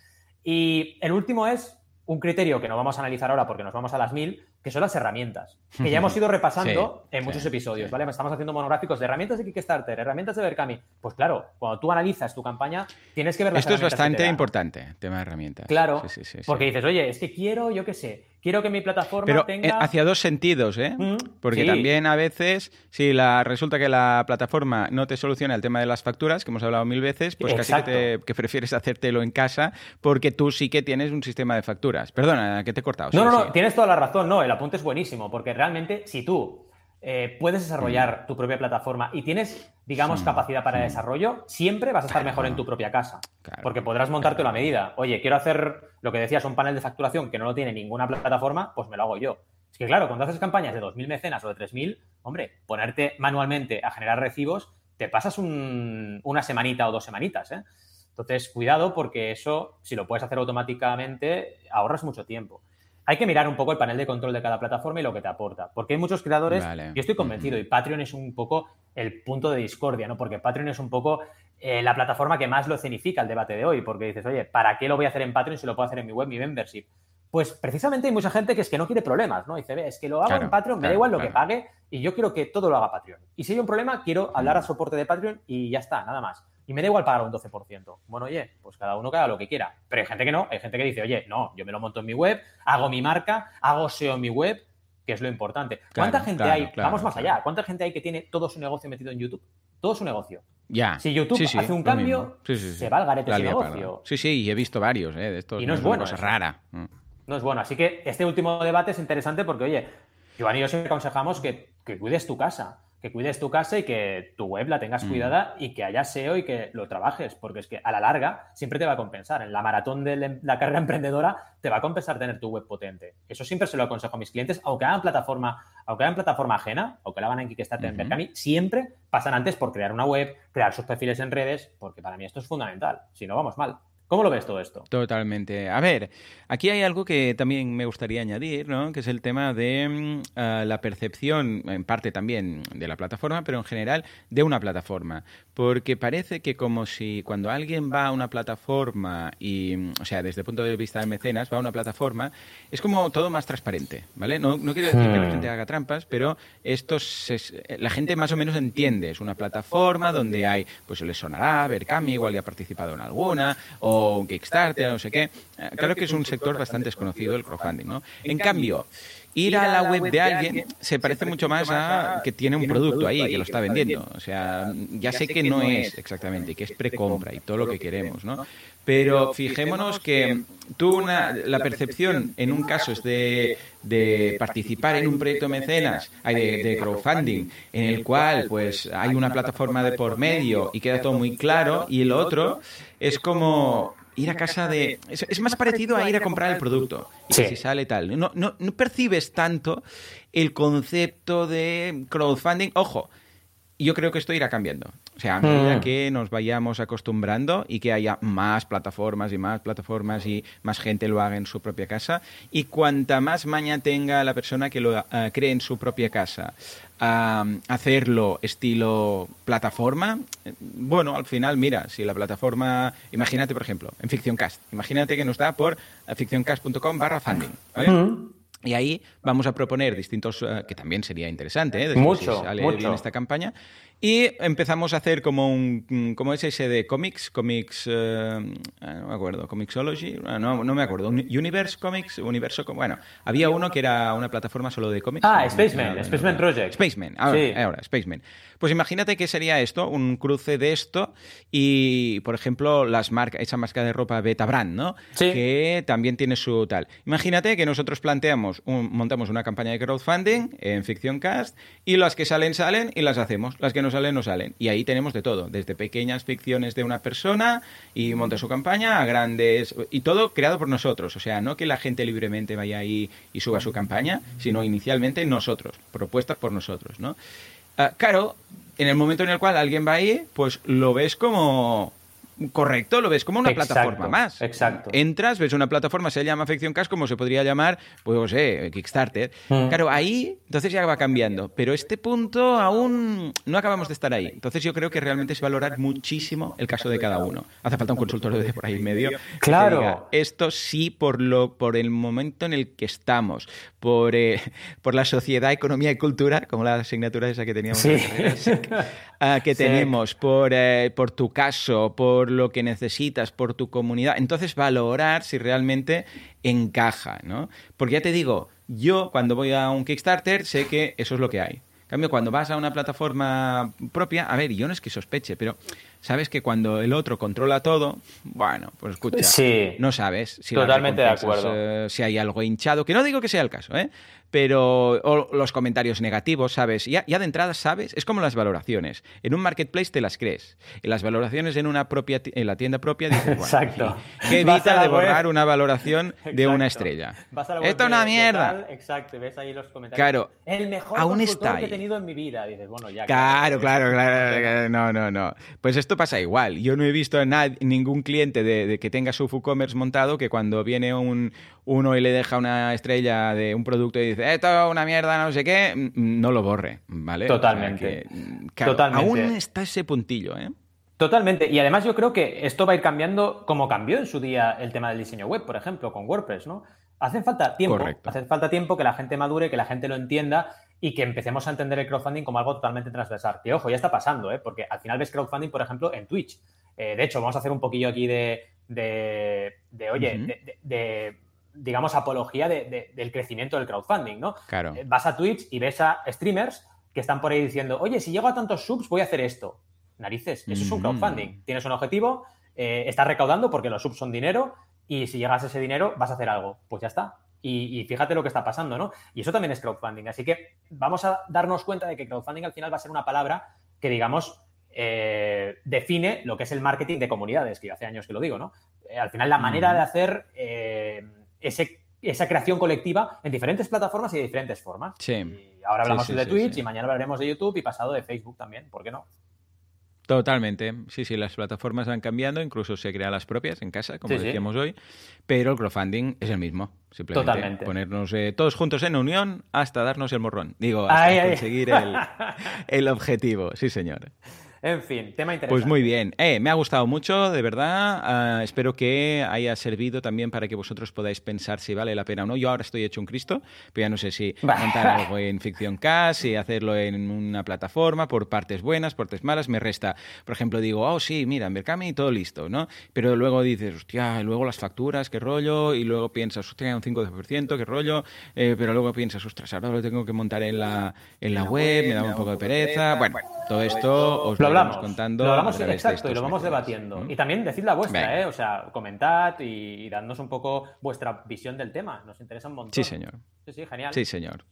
Y el último es un criterio que no vamos a analizar ahora porque nos vamos a las mil, que son las herramientas, que ya hemos ido repasando en muchos episodios, ¿vale? Estamos haciendo monográficos de herramientas de Kickstarter, herramientas de Berkami. Pues claro, cuando tú analizas tu campaña, tienes que ver las Esto es bastante importante, tema de herramientas. Claro, porque dices, oye, es que quiero, yo qué sé, quiero que mi plataforma Pero tenga... Eh, hacia dos sentidos, ¿eh? Mm, porque también a veces, si la, resulta que la plataforma no te soluciona el tema de las facturas, que hemos hablado mil veces, pues casi que, que, prefieres hacértelo en casa porque tú sí que tienes un sistema de facturas. Perdona, que te he cortado. No, no, no, tienes toda la razón, no, el apunte es buenísimo, porque realmente si tú eh, puedes desarrollar mm. tu propia plataforma y tienes, digamos, capacidad para desarrollo, siempre vas a estar mejor en tu propia casa. porque podrás montarte la medida. Oye, quiero hacer lo que decías, un panel de facturación que no lo tiene ninguna plataforma, pues me lo hago yo. Es que claro, cuando haces campañas de 2.000 mecenas o de 3.000, hombre, ponerte manualmente a generar recibos, te pasas una semanita o dos semanitas, ¿eh? Entonces, cuidado porque eso, si lo puedes hacer automáticamente, ahorras mucho tiempo hay que mirar un poco el panel de control de cada plataforma y lo que te aporta. Porque hay muchos creadores, yo estoy convencido, y Patreon es un poco el punto de discordia, ¿no? Porque Patreon es un poco eh, la plataforma que más lo escenifica el debate de hoy, porque dices, oye, ¿para qué lo voy a hacer en Patreon si lo puedo hacer en mi web, mi membership? Pues precisamente hay mucha gente que es que no quiere problemas, ¿no? Dice, ve, es que lo hago en Patreon, me da igual lo que pague y yo quiero que todo lo haga Patreon. Y si hay un problema, quiero hablar a soporte de Patreon y ya está, nada más y me da igual pagar un 12%. Bueno, oye, pues cada uno que haga lo que quiera. Pero hay gente que no, hay gente que dice, oye, no, yo me lo monto en mi web, hago mi marca, hago SEO en mi web, que es lo importante. ¿Cuánta gente hay? Vamos más allá. ¿Cuánta gente hay que tiene todo su negocio metido en YouTube? Todo su negocio. Ya. Si YouTube hace un cambio, se va al garete su negocio. Sí, sí, y he visto varios eh, de estos. Y no, es bueno. Es rara. Mm. No es bueno. Así que este último debate es interesante porque, oye, Giovanni y yo siempre aconsejamos que, que cuides tu casa que cuides tu casa y que tu web la tengas mm. cuidada y que haya SEO y que lo trabajes, porque es que a la larga siempre te va a compensar. En la maratón de la carrera emprendedora te va a compensar tener tu web potente. Eso siempre se lo aconsejo a mis clientes, aunque hagan plataforma, aunque hagan plataforma ajena, aunque la van en Kickstarter, uh en siempre pasan antes por crear una web, crear sus perfiles en redes, porque para mí esto es fundamental. Si no, vamos mal. ¿Cómo lo ves todo esto? Totalmente. A ver, aquí hay algo que también me gustaría añadir, ¿no? Que es el tema de mm, ah, la percepción, en parte también de la plataforma, pero en general de una plataforma. Porque parece que como si cuando alguien va a una plataforma y, mm, o sea, desde el punto de vista de mecenas, va a una plataforma, es como todo más transparente, ¿vale? No, no quiero decir que la hmm. gente haga trampas, pero esto la gente más o menos entiende. Es una plataforma donde hay, pues le sonará, Berkami igual ya ha participado en alguna, o o Kickstarter, no sé qué. Eh, claro que es un sector bastante desconocido el crowdfunding, ¿no? En cambio, ir a la web de alguien se parece mucho más a que tiene un producto ahí, que lo está vendiendo. O sea, ya sé que no es exactamente, que es precompra y todo lo que queremos, ¿no? Pero fijémonos que tú la percepción en un caso es de, participar en un proyecto mecenas, de, de crowdfunding, en el cual pues hay una plataforma de por medio y queda todo muy claro, y el otro es como ir a casa de... Es, más parecido a ir a comprar el producto y si sale tal. No, no, no percibes tanto el concepto de crowdfunding. Ojo, yo creo que esto irá cambiando. O sea, a medida mm. que nos vayamos acostumbrando y que haya más plataformas y más plataformas y más gente lo haga en su propia casa, y cuanta más maña tenga la persona que lo eh, cree en su propia casa, hacerlo estilo plataforma, eh, bueno, al final, mira, si la plataforma, imagínate, por ejemplo, en FicciónCast, imagínate que nos da por ficcioncast.com barra funding, ¿vale? Y ahí vamos a proponer distintos, eh, que también sería interesante, ¿eh? mucho, si sale bien esta campaña, Y empezamos a hacer como un, como es ese de cómics, cómics, eh, ah, no me acuerdo, Comixology, ah, no, no me acuerdo, Universe Comics, Universo, bueno, había uno que era una plataforma solo de cómics. Ah, Spaceman, Spaceman Project. Spaceman, ahora, ahora, Spaceman. Pues imagínate que sería esto, un cruce de esto y, por ejemplo, las marcas, esa marca de ropa Beta Brand, ¿no? Sí. Que también tiene su tal. Imagínate que nosotros planteamos, montamos una campaña de crowdfunding en Ficción Cast y las que salen, salen y las hacemos. Las que no salen, no salen. Y ahí tenemos de todo, desde pequeñas ficciones de una persona y monta su campaña a grandes... Y todo creado por nosotros. O sea, no que la gente libremente vaya ahí y suba su campaña, sino inicialmente nosotros, propuestas por nosotros, ¿no? Ah, claro, en el momento en el cual alguien va ahí, pues lo ves como correcto, lo ves como una plataforma más. Exacto. Entras, ves una plataforma, se llama Afección Cash, como se podría llamar, pues no sé, Kickstarter. Mm. Claro, ahí, entonces ya va cambiando. Pero este punto aún no acabamos de estar ahí. Entonces yo creo que realmente es valorar muchísimo el caso de cada uno. Hace falta un consultor de por ahí en medio. Claro. esto sí por, lo, por el momento en el que estamos, por, eh, por la sociedad, economía y cultura, como la asignatura esa que teníamos. Sí. Ah, que tenemos, por, eh, por tu caso, por lo que necesitas, por tu comunidad. Entonces, valorar si realmente encaja, ¿no? Porque ya te digo, yo cuando voy a un Kickstarter sé que eso es lo que hay. En cambio, cuando vas a una plataforma propia, a ver, yo no es que sospeche, pero sabes que cuando el otro controla todo, bueno, pues escucha, no sabes si totalmente de acuerdo. Eh, si hay algo hinchado, que no digo que sea el caso, ¿eh? pero o los comentarios negativos, ¿sabes? Ya, ya de entrada sabes, es como las valoraciones. En un marketplace te las crees. En las valoraciones en una propia en la tienda propia dices, bueno, Exacto. ¿qué evita de borrar una valoración de una estrella? Esto es una mierda. exacto, ves ahí los comentarios. Claro. El mejor aún está que he tenido en mi vida. Dices, bueno, ya. Claro, claro, claro, No, no, no. Pues esto pasa igual. Yo no he visto a ningún cliente de, que tenga su WooCommerce montado que cuando viene un, uno y le deja una estrella de un producto y dice, esto es una mierda, no sé qué, no lo borre, ¿vale? Totalmente. Mm, Totalmente. Aún está ese puntillo, ¿eh? Totalmente. Y además yo creo que esto va a ir cambiando como cambió en su día el tema del diseño web, por ejemplo, con WordPress, ¿no? Hace falta tiempo, hace falta tiempo que la gente madure, que la gente lo entienda y que empecemos a entender el crowdfunding como algo totalmente transversal. Que ojo, ya está pasando, ¿eh? porque al final ves crowdfunding, por ejemplo, en Twitch. Eh, de hecho, vamos a hacer un poquillo aquí de, de, oye, de, digamos, apología del crecimiento del crowdfunding, ¿no? Claro. Eh, vas a Twitch y ves a streamers que están por ahí diciendo, oye, si llego a tantos subs, voy a hacer esto. Narices, eso es un crowdfunding. Tienes un objetivo, eh, estás recaudando porque los subs son dinero y si llegas a ese dinero vas a hacer algo. Pues ya está. Y, fíjate lo que está pasando, ¿no? Y eso también es crowdfunding. Así que vamos a darnos cuenta de que crowdfunding al final va a ser una palabra que, digamos, eh, define lo que es el marketing de comunidades, que hace años que lo digo, ¿no? Eh, al final, la manera de hacer eh, esa creación colectiva en diferentes plataformas y de diferentes formas. Sí. Y ahora hablamos de Twitch y mañana hablaremos de YouTube y pasado de Facebook también, ¿por qué no? Totalmente. Sí, sí, las plataformas van cambiando, incluso se crean las propias en casa, como decíamos hoy, pero el crowdfunding es el mismo. Simplemente Totalmente. ponernos eh, todos juntos en unión hasta darnos el morrón. Digo, hasta conseguir El, el objetivo. Sí, señor. En fin, tema interesante. Pues muy bien. Eh, me ha gustado mucho, de verdad. Ah, espero que haya servido también para que vosotros podáis pensar si vale la pena o no. Yo ahora estoy hecho un Cristo, pero ya no sé si montar algo en Ficción Cast, si hacerlo en una plataforma por partes buenas, partes malas. Me resta, por ejemplo, digo, oh, sí, mira, en Berkami todo listo, ¿no? Pero luego dices, hostia, luego las facturas, qué rollo, y luego piensas, hostia, un 5%, qué rollo, eh, pero luego piensas, ostras, ahora lo tengo que montar en la, en la web, me da un poco de pereza. Bueno, todo esto os lo hablamos contando. Lo hablamos, exacto, y lo vamos debatiendo. Y también decid la vuestra, ¿eh? O sea, comentad y, y dadnos un poco vuestra visión del tema. Nos interesa un montón. Sí, señor. Sí, sí, genial. Sí, señor.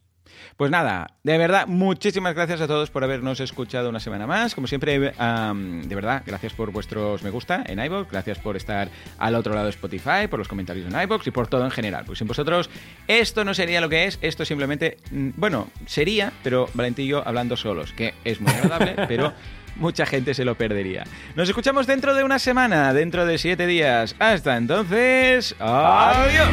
Pues nada, de verdad, muchísimas gracias a todos por habernos escuchado una semana más. Como siempre, de verdad, gracias por vuestros me gusta en iVoox, gracias por estar al otro lado de Spotify, por los comentarios en iVoox y por todo en general. Pues sin vosotros esto no sería lo que es, esto simplemente, mm, bueno, sería, pero Valentillo hablando solos, que es muy agradable, pero mucha gente se lo perdería. Nos escuchamos dentro de una semana, dentro de siete días. Hasta entonces, adiós.